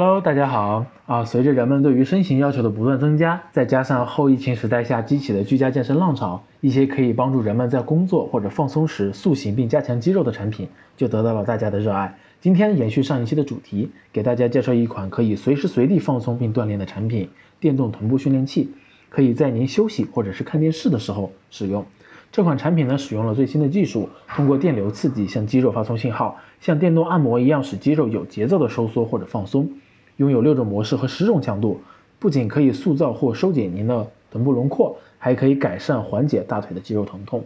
Hello，大家好啊！随着人们对于身形要求的不断增加，再加上后疫情时代下激起的居家健身浪潮，一些可以帮助人们在工作或者放松时塑形并加强肌肉的产品就得到了大家的热爱。今天延续上一期的主题，给大家介绍一款可以随时随地放松并锻炼的产品——电动臀部训练器，可以在您休息或者是看电视的时候使用。这款产品呢，使用了最新的技术，通过电流刺激向肌肉发送信号，像电动按摩一样，使肌肉有节奏的收缩或者放松。拥有六种模式和十种强度，不仅可以塑造或收紧您的臀部轮廓，还可以改善缓解大腿的肌肉疼痛。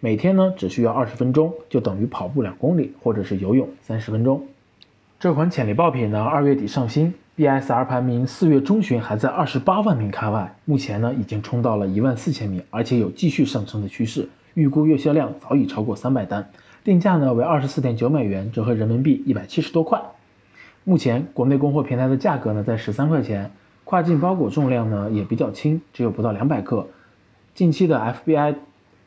每天呢只需要二十分钟，就等于跑步两公里，或者是游泳三十分钟。这款潜力爆品呢，二月底上新，BSR 排名四月中旬还在二十八万名开外，目前呢已经冲到了一万四千名，而且有继续上升的趋势，预估月销量早已超过三百单，定价呢为二十四点九美元，折合人民币一百七十多块。目前国内供货平台的价格呢在十三块钱，跨境包裹重量呢也比较轻，只有不到两百克。近期的 FBI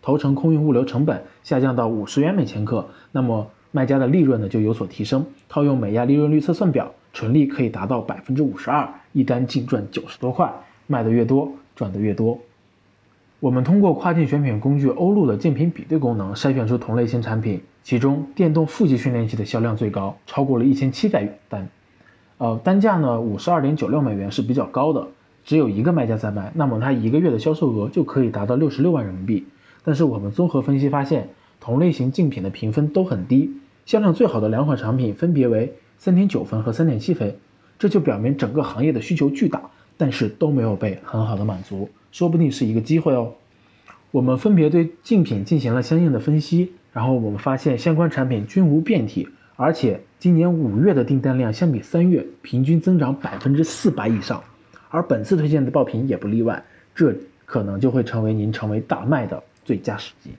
头程空运物流成本下降到五十元每千克，那么卖家的利润呢就有所提升。套用美亚利润率测算表，纯利可以达到百分之五十二，一单净赚九十多块，卖的越多赚的越多。我们通过跨境选品工具欧路的竞品比对功能筛选出同类型产品，其中电动腹肌训练器的销量最高，超过了一千七百单，呃，单价呢五十二点九六美元是比较高的，只有一个卖家在卖，那么它一个月的销售额就可以达到六十六万人民币。但是我们综合分析发现，同类型竞品的评分都很低，销量最好的两款产品分别为三点九分和三点七分，这就表明整个行业的需求巨大，但是都没有被很好的满足。说不定是一个机会哦。我们分别对竞品进行了相应的分析，然后我们发现相关产品均无变体，而且今年五月的订单量相比三月平均增长百分之四百以上，而本次推荐的爆品也不例外，这可能就会成为您成为大卖的最佳时机。